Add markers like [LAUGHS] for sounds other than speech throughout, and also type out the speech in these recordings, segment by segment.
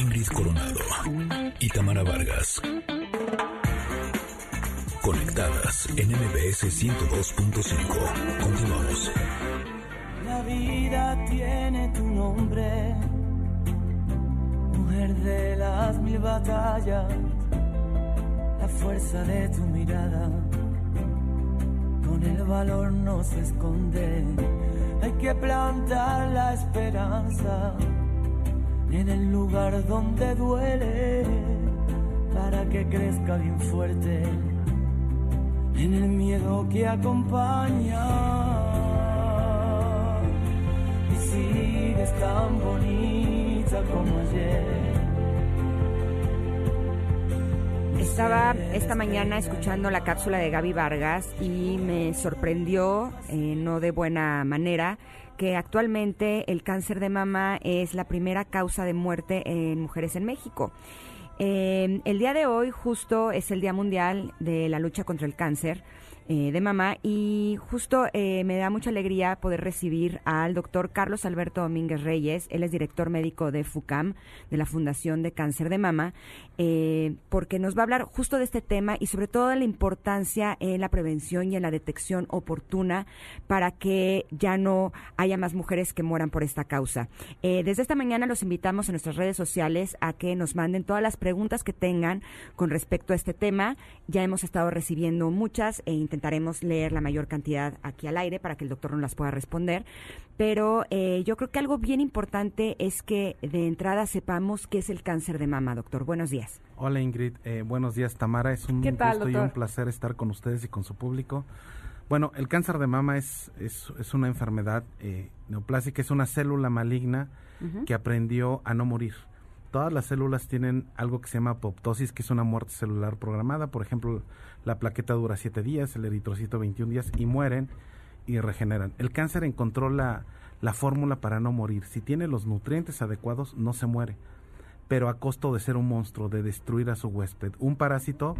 Ingrid Coronado y Tamara Vargas. Conectadas en MBS 102.5. Continuamos. La vida tiene tu nombre, mujer de las mil batallas, la fuerza de tu mirada, con el valor no se esconde, hay que plantar la esperanza en el lugar donde duele, para que crezca bien fuerte, en el miedo que acompaña. Y sigues tan bonita como ayer. Estaba esta mañana escuchando la cápsula de Gaby Vargas y me sorprendió, eh, no de buena manera, que actualmente el cáncer de mama es la primera causa de muerte en mujeres en México. Eh, el día de hoy justo es el Día Mundial de la Lucha contra el Cáncer. Eh, de mamá y justo eh, me da mucha alegría poder recibir al doctor Carlos Alberto Domínguez Reyes, él es director médico de FUCAM, de la Fundación de Cáncer de Mama, eh, porque nos va a hablar justo de este tema y sobre todo de la importancia en la prevención y en la detección oportuna para que ya no haya más mujeres que mueran por esta causa. desde esta mañana los invitamos en nuestras redes sociales a que nos manden todas las preguntas que tengan con respecto a este tema. Ya hemos estado recibiendo muchas e intentando intentaremos leer la mayor cantidad aquí al aire para que el doctor no las pueda responder. Pero eh, yo creo que algo bien importante es que de entrada sepamos qué es el cáncer de mama, doctor. Buenos días. Hola Ingrid, eh, buenos días Tamara. Es un gusto y un placer estar con ustedes y con su público. Bueno, el cáncer de mama es, es, una enfermedad eh, neoplásica, es una célula maligna que aprendió a no morir todas las células tienen algo que se llama apoptosis, que es una muerte celular programada. Por ejemplo, la plaqueta dura 7 días, el eritrocito 21 días y mueren y regeneran. El cáncer encontró la, la fórmula para no morir. Si tiene los nutrientes adecuados, no se muere, pero a costo de ser un monstruo, de destruir a su huésped. Un parásito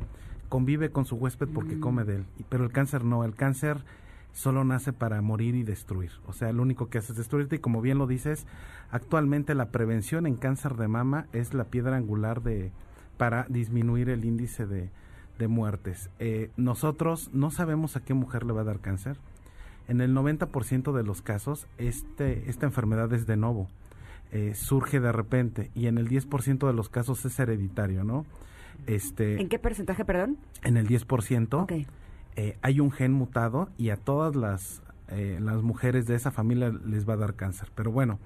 convive con su huésped porque mm. come de él, pero el cáncer no. El cáncer solo nace para morir y destruir. O sea, lo único que hace es destruirte y como bien lo dices, actualmente la prevención en cáncer de mama es la piedra angular de para disminuir el índice de, de muertes. Eh, nosotros no sabemos a qué mujer le va a dar cáncer. En el 90% de los casos, este, esta enfermedad es de nuevo. Eh, surge de repente y en el 10% de los casos es hereditario, ¿no? Este, ¿En qué porcentaje, perdón? En el 10%. Okay. Eh, hay un gen mutado y a todas las, eh, las mujeres de esa familia les va a dar cáncer. Pero bueno,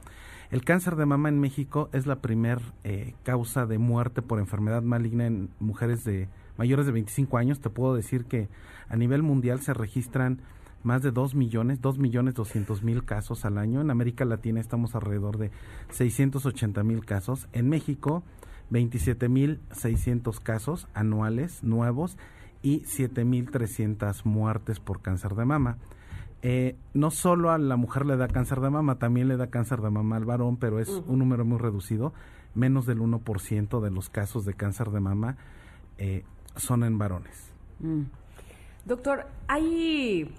el cáncer de mama en México es la primer eh, causa de muerte por enfermedad maligna en mujeres de mayores de 25 años. Te puedo decir que a nivel mundial se registran más de 2 millones, 2 millones 200 mil casos al año. En América Latina estamos alrededor de 680 mil casos. En México, 27 mil 600 casos anuales nuevos y 7.300 muertes por cáncer de mama. Eh, no solo a la mujer le da cáncer de mama, también le da cáncer de mama al varón, pero es un número muy reducido. Menos del 1% de los casos de cáncer de mama eh, son en varones. Mm. Doctor, hay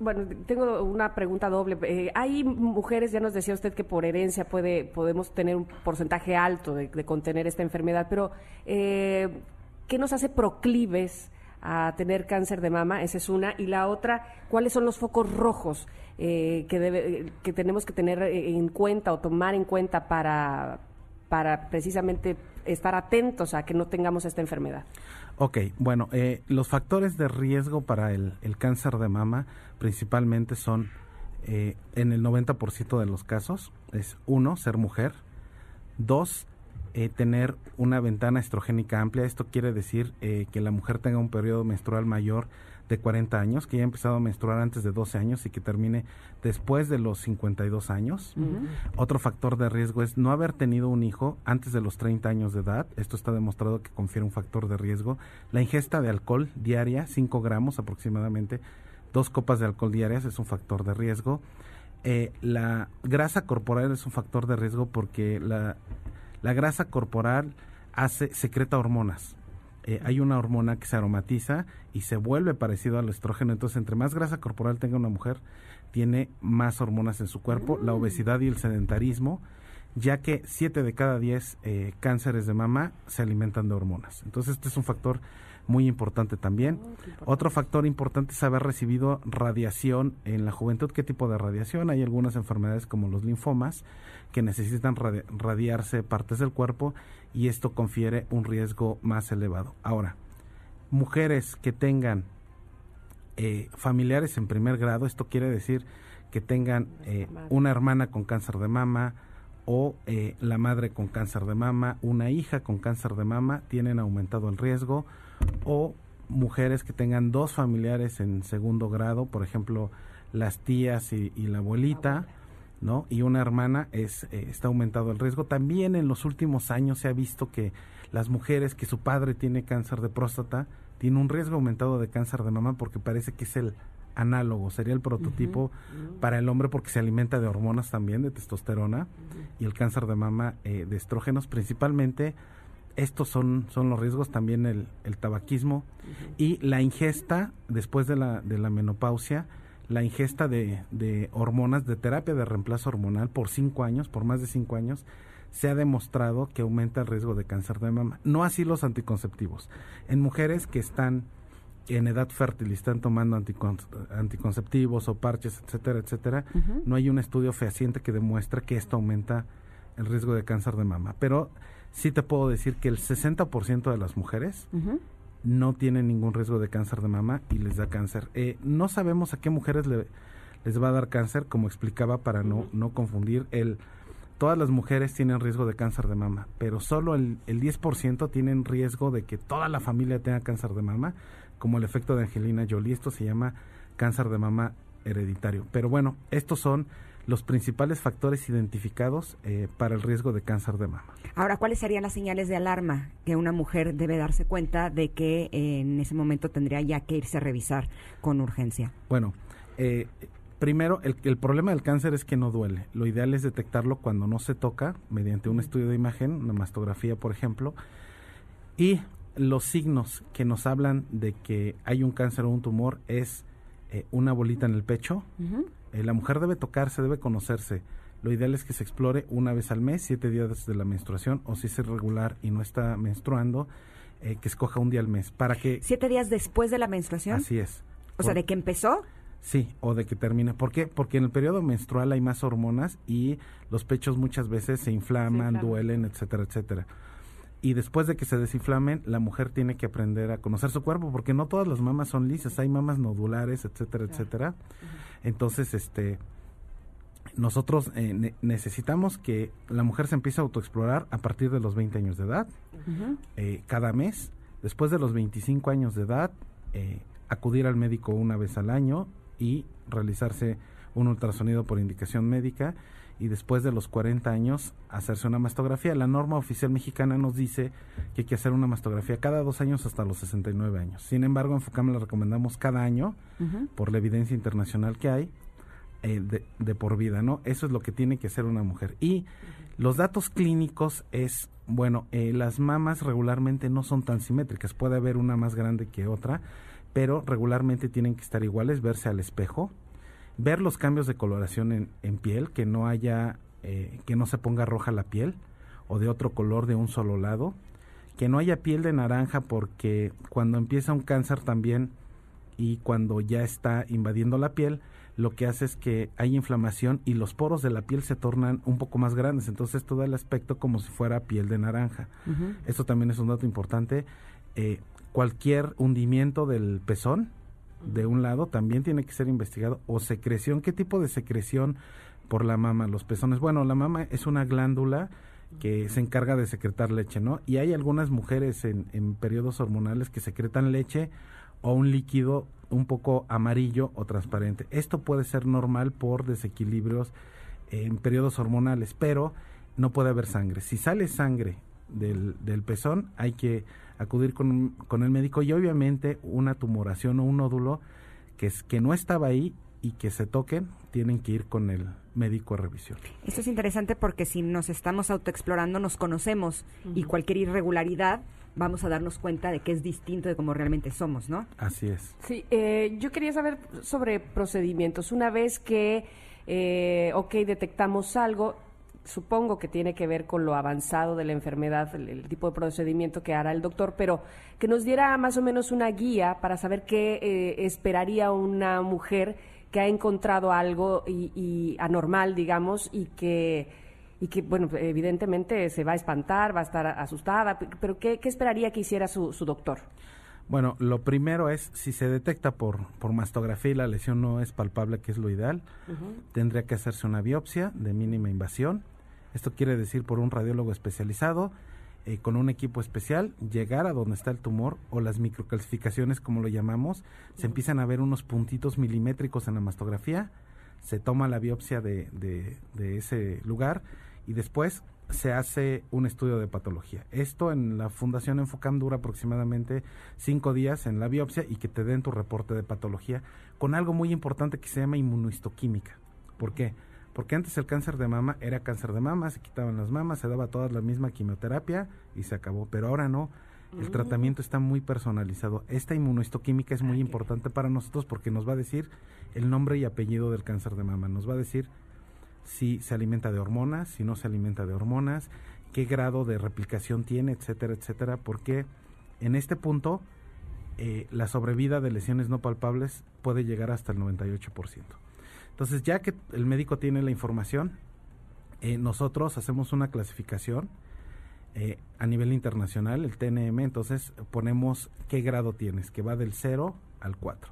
bueno, tengo una pregunta doble. Eh, hay mujeres, ya nos decía usted que por herencia puede, podemos tener un porcentaje alto de, contener esta enfermedad, pero ¿qué nos hace proclives a tener cáncer de mama, esa es una, y la otra, cuáles son los focos rojos eh, que, debe, que tenemos que tener en cuenta o tomar en cuenta para, para precisamente estar atentos a que no tengamos esta enfermedad. Ok, bueno, eh, los factores de riesgo para el, cáncer de mama principalmente son, eh, en el 90% de los casos, es uno, ser mujer, dos, eh, tener una ventana estrogénica amplia. Esto quiere decir eh, que la mujer tenga un periodo menstrual mayor de 40 años, que haya empezado a menstruar antes de 12 años y que termine después de los 52 años. Otro factor de riesgo es no haber tenido un hijo antes de los 30 años de edad. Esto está demostrado que confiere un factor de riesgo. La ingesta de alcohol diaria, 5 gramos aproximadamente, dos copas de alcohol diarias es un factor de riesgo. Eh, la grasa corporal es un factor de riesgo porque la la grasa corporal hace, secreta hormonas. Eh, hay una hormona que se aromatiza y se vuelve parecido al estrógeno. Entonces, entre más grasa corporal tenga una mujer, tiene más hormonas en su cuerpo. La mm. obesidad y el sedentarismo ya que 7 de cada 10 eh, cánceres de mama se alimentan de hormonas. Entonces este es un factor muy importante también. Otro factor importante es haber recibido radiación en la juventud. ¿Qué tipo de radiación? Hay algunas enfermedades como los linfomas que necesitan radiarse partes del cuerpo y esto confiere un riesgo más elevado. Ahora, mujeres que tengan eh, familiares en primer grado, esto quiere decir que tengan eh, una hermana con cáncer de mama o eh, la madre con cáncer de mama, una hija con cáncer de mama, tienen aumentado el riesgo, o mujeres que tengan dos familiares en segundo grado, por ejemplo, las tías y, la abuelita, ¿no? Y una hermana es está aumentado el riesgo. También en los últimos años se ha visto que las mujeres que su padre tiene cáncer de próstata tiene un riesgo aumentado de cáncer de mama porque parece que es el análogo, sería el prototipo para el hombre porque se alimenta de hormonas también, de testosterona, y el cáncer de mama eh, de estrógenos principalmente. Estos son, son los riesgos, también el, el tabaquismo y la ingesta después de la, de la menopausia, la ingesta de, de hormonas, de terapia de reemplazo hormonal por cinco años, por más de cinco años, se ha demostrado que aumenta el riesgo de cáncer de mama. No así los anticonceptivos. En mujeres que están en edad fértil y están tomando anticonceptivos o parches, etcétera, etcétera, no hay un estudio fehaciente que demuestre que esto aumenta el riesgo de cáncer de mama. Pero sí te puedo decir que el 60% de las mujeres no tienen ningún riesgo de cáncer de mama y les da cáncer. Eh, no sabemos a qué mujeres les va a dar cáncer, como explicaba, para no, no confundir el todas las mujeres tienen riesgo de cáncer de mama, pero solo el, el 10% tienen riesgo de que toda la familia tenga cáncer de mama, como el efecto de Angelina Jolie. Esto se llama cáncer de mama hereditario. Pero bueno, estos son los principales factores identificados eh, para el riesgo de cáncer de mama. Ahora, ¿cuáles serían las señales de alarma que una mujer debe darse cuenta de que eh, en ese momento tendría ya que irse a revisar con urgencia? Bueno, eh, Primero, el, el, problema del cáncer es que no duele. Lo ideal es detectarlo cuando no se toca, mediante un estudio de imagen, una mastografía, por ejemplo. Y los signos que nos hablan de que hay un cáncer o un tumor es eh, una bolita en el pecho. Eh, la mujer debe tocarse, debe conocerse. Lo ideal es que se explore una vez al mes, siete días de la menstruación, o si es irregular y no está menstruando, eh, que escoja un día al mes. Para que ¿Siete días después de la menstruación? Así es. O sea, de que empezó Sí, o de que termine. ¿Por qué? Porque en el periodo menstrual hay más hormonas y los pechos muchas veces se inflaman, duelen, etcétera, etcétera. Y después de que se desinflamen, la mujer tiene que aprender a conocer su cuerpo, porque no todas las mamas son lisas, hay mamas nodulares, etcétera, etcétera. Entonces, este, nosotros eh, necesitamos que la mujer se empiece a autoexplorar a partir de los 20 años de edad, eh, cada mes. Después de los 25 años de edad, eh, acudir al médico una vez al año y realizarse un ultrasonido por indicación médica y después de los 40 años hacerse una mastografía. La norma oficial mexicana nos dice que hay que hacer una mastografía cada dos años hasta los 69 años. Sin embargo, en FUCAM la recomendamos cada año por la evidencia internacional que hay eh, de, por vida, ¿no? Eso es lo que tiene que hacer una mujer. Y los datos clínicos es, bueno, eh, las mamas regularmente no son tan simétricas, puede haber una más grande que otra, pero regularmente tienen que estar iguales, verse al espejo, ver los cambios de coloración en, piel, que no haya, eh, que no se ponga roja la piel o de otro color de un solo lado, que no haya piel de naranja porque cuando empieza un cáncer también y cuando ya está invadiendo la piel, lo que hace es que hay inflamación y los poros de la piel se tornan un poco más grandes, entonces todo el aspecto como si fuera piel de naranja. Esto también es un dato importante. Eh, cualquier hundimiento del pezón de un lado también tiene que ser investigado o secreción, ¿qué tipo de secreción por la mama? Los pezones, bueno, la mama es una glándula que se encarga de secretar leche, ¿no? Y hay algunas mujeres en, en periodos hormonales que secretan leche o un líquido un poco amarillo o transparente. Esto puede ser normal por desequilibrios en periodos hormonales, pero no puede haber sangre. Si sale sangre del, del pezón, hay que acudir con, con el médico y obviamente una tumoración o un nódulo que, es, que no estaba ahí y que se toquen, tienen que ir con el médico a revisión. Esto es interesante porque si nos estamos autoexplorando, nos conocemos y cualquier irregularidad vamos a darnos cuenta de que es distinto de cómo realmente somos, ¿no? Así es. Sí, eh, yo quería saber sobre procedimientos. Una vez que, eh, ok, detectamos algo, supongo que tiene que ver con lo avanzado de la enfermedad, el, tipo de procedimiento que hará el doctor, pero que nos diera más o menos una guía para saber qué eh, esperaría una mujer que ha encontrado algo y, anormal, digamos, y que y que, bueno, evidentemente se va a espantar, va a estar asustada, pero ¿qué, esperaría que hiciera su, su doctor? Bueno, lo primero es, si se detecta por, por mastografía y la lesión no es palpable, que es lo ideal, tendría que hacerse una biopsia de mínima invasión. Esto quiere decir por un radiólogo especializado, eh, con un equipo especial, llegar a donde está el tumor o las microcalcificaciones, como lo llamamos, se empiezan a ver unos puntitos milimétricos en la mastografía, se toma la biopsia de, de, de ese lugar y después se hace un estudio de patología. Esto en la Fundación Enfocam dura aproximadamente cinco días en la biopsia y que te den tu reporte de patología con algo muy importante que se llama inmunohistoquímica. ¿Por qué? Porque antes el cáncer de mama era cáncer de mama, se quitaban las mamas, se daba toda la misma quimioterapia y se acabó. Pero ahora no, el mm. tratamiento está muy personalizado. Esta inmunohistoquímica es muy importante para nosotros porque nos va a decir el nombre y apellido del cáncer de mama. Nos va a decir si se alimenta de hormonas, si no se alimenta de hormonas, qué grado de replicación tiene, etcétera, etcétera, porque en este punto eh, la sobrevida de lesiones no palpables puede llegar hasta el 98%. Entonces, ya que el médico tiene la información, eh, nosotros hacemos una clasificación eh, a nivel internacional, el TNM, entonces ponemos qué grado tienes, que va del 0 al 4.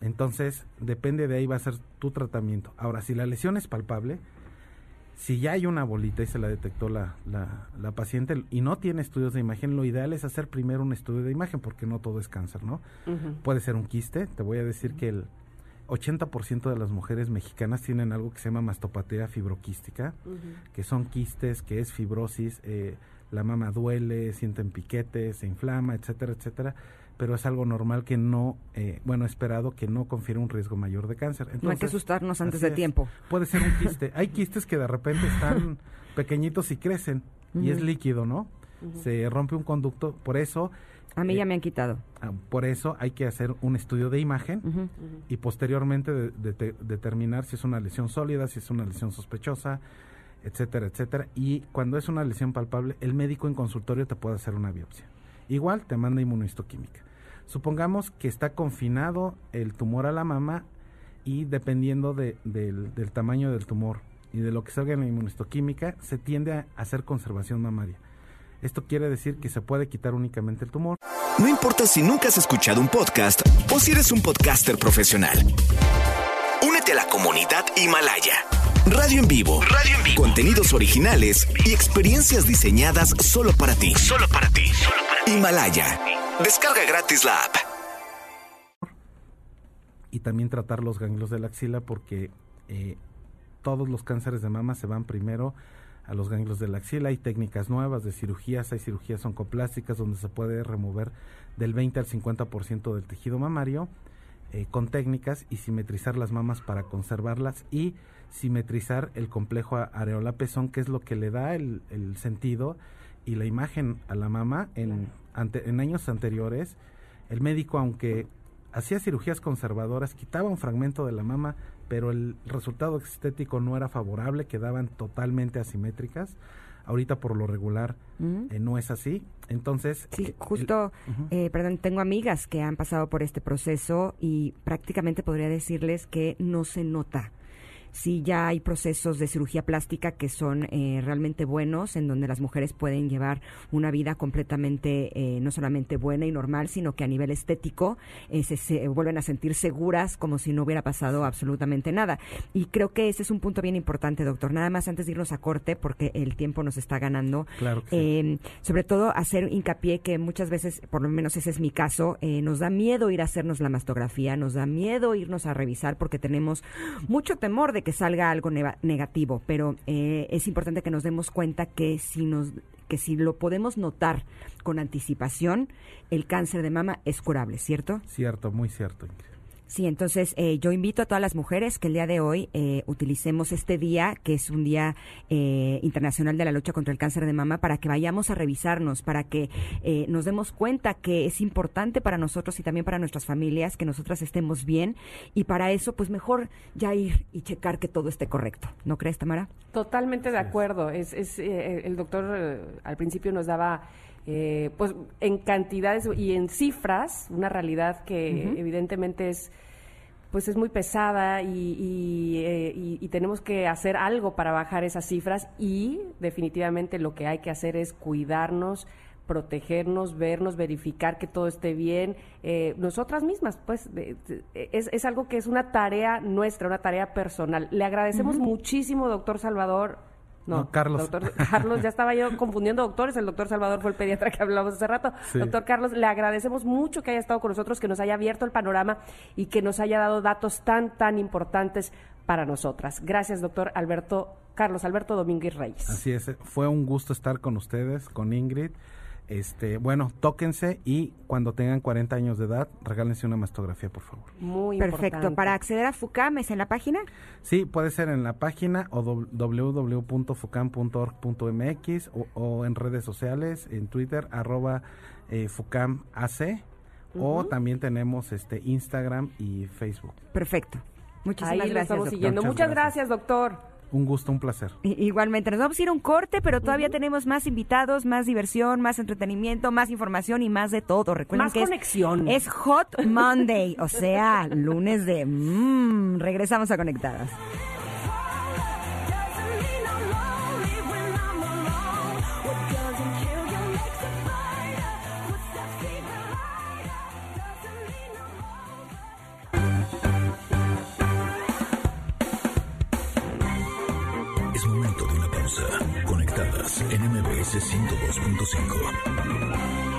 Entonces, depende de ahí va a ser tu tratamiento. Ahora, si la lesión es palpable, si ya hay una bolita y se la detectó la, la, paciente y no tiene estudios de imagen, lo ideal es hacer primero un estudio de imagen porque no todo es cáncer, ¿no? Puede ser un quiste. Te voy a decir que el 80% de las mujeres mexicanas tienen algo que se llama mastopatía fibroquística, que son quistes, que es fibrosis, eh, la mama duele, sienten piquetes, se inflama, etcétera, etcétera pero es algo normal que no, eh, bueno, esperado que no confiere un riesgo mayor de cáncer. no hay que asustarnos antes de tiempo. Puede ser un quiste. [LAUGHS] hay quistes que de repente están [LAUGHS] pequeñitos y crecen y es líquido, ¿no? Se rompe un conducto, por eso... A mí ya eh, me han quitado. Ah, por eso hay que hacer un estudio de imagen y posteriormente determinar si es una lesión sólida, si es una lesión sospechosa, etcétera, etcétera. Y cuando es una lesión palpable, el médico en consultorio te puede hacer una biopsia. Igual te manda inmunohistoquímica. Supongamos que está confinado el tumor a la mama y dependiendo del, tamaño del tumor y de lo que salga en la inmunohistoquímica, se tiende a hacer conservación mamaria. Esto quiere decir que se puede quitar únicamente el tumor. No importa si nunca has escuchado un podcast o si eres un podcaster profesional. Únete a la comunidad Himalaya. Radio en vivo. Radio en vivo. Contenidos originales y experiencias diseñadas solo para ti. Solo para ti. Solo para ti. Himalaya. Descarga gratis la app. Y también tratar los ganglios de la axila porque eh, todos los cánceres de mama se van primero a los ganglios de la axila. Hay técnicas nuevas de cirugías, hay cirugías oncoplásticas donde se puede remover del 20 al 50% del tejido mamario eh, con técnicas y simetrizar las mamas para conservarlas y simetrizar el complejo areola-pezón, que es lo que le da el, el sentido y la imagen a la mama en en años anteriores, el médico, aunque hacía cirugías conservadoras, quitaba un fragmento de la mama, pero el resultado estético no era favorable, quedaban totalmente asimétricas. Ahorita por lo regular eh, no es así. Entonces... Sí, eh, justo, eh, perdón, tengo amigas que han pasado por este proceso y prácticamente podría decirles que no se nota sí ya hay procesos de cirugía plástica que son eh, realmente buenos, en donde las mujeres pueden llevar una vida completamente eh, no solamente buena y normal, sino que a nivel estético eh, se, vuelven a sentir seguras como si no hubiera pasado absolutamente nada. Y creo que ese es un punto bien importante, doctor. Nada más antes de irnos a corte, porque el tiempo nos está ganando. Claro em, Sobre todo hacer hincapié que muchas veces, por lo menos ese es mi caso, nos da miedo ir a hacernos la mastografía, nos da miedo irnos a revisar porque tenemos mucho temor de que salga algo negativo, pero eh, es importante que nos demos cuenta que si nos que si lo podemos notar con anticipación, el cáncer de mama es curable, ¿cierto? Cierto, muy cierto. Sí, entonces eh, yo invito a todas las mujeres que el día de hoy eh, utilicemos este día, que es un día eh, internacional de la lucha contra el cáncer de mama, para que vayamos a revisarnos, para que nos demos cuenta que es importante para nosotros y también para nuestras familias que nosotras estemos bien y para eso pues mejor ya ir y checar que todo esté correcto. ¿No crees, Tamara? Totalmente de acuerdo. Es, es el doctor al principio nos daba eh, pues en cantidades y en cifras, una realidad que evidentemente es pues es muy pesada y, eh, y, y, tenemos que hacer algo para bajar esas cifras y definitivamente lo que hay que hacer es cuidarnos, protegernos, vernos, verificar que todo esté bien, eh, nosotras mismas, pues es, es, algo que es una tarea nuestra, una tarea personal. Le agradecemos muchísimo, doctor Salvador, no, Carlos. Doctor Carlos, ya estaba yo confundiendo doctores. El doctor Salvador fue el pediatra que hablamos hace rato. Doctor Carlos, le agradecemos mucho que haya estado con nosotros, que nos haya abierto el panorama y que nos haya dado datos tan, tan importantes para nosotras. Gracias, doctor Alberto, Carlos Alberto Domínguez Reyes. Así es, fue un gusto estar con ustedes, con Ingrid. Este, bueno, tóquense y cuando tengan 40 años de edad, regálense una mastografía, por favor. Muy Perfecto. ¿Para acceder a FUCAM es en la página? Sí, puede ser en la página o www.fucam.org.mx o, en redes sociales, en Twitter, arroba eh, FUCAMAC, o también tenemos este Instagram y Facebook. Perfecto. Muchísimas Ahí gracias. estamos siguiendo. Muchas gracias, doctor. Un gusto, un placer. Igualmente, nos vamos a ir a un corte, pero todavía tenemos más invitados, más diversión, más entretenimiento, más información y más de todo. Recuerden más que conexión. Es, Hot Monday, o sea, lunes de... Mmm, regresamos a Conectadas. MBS 102.5.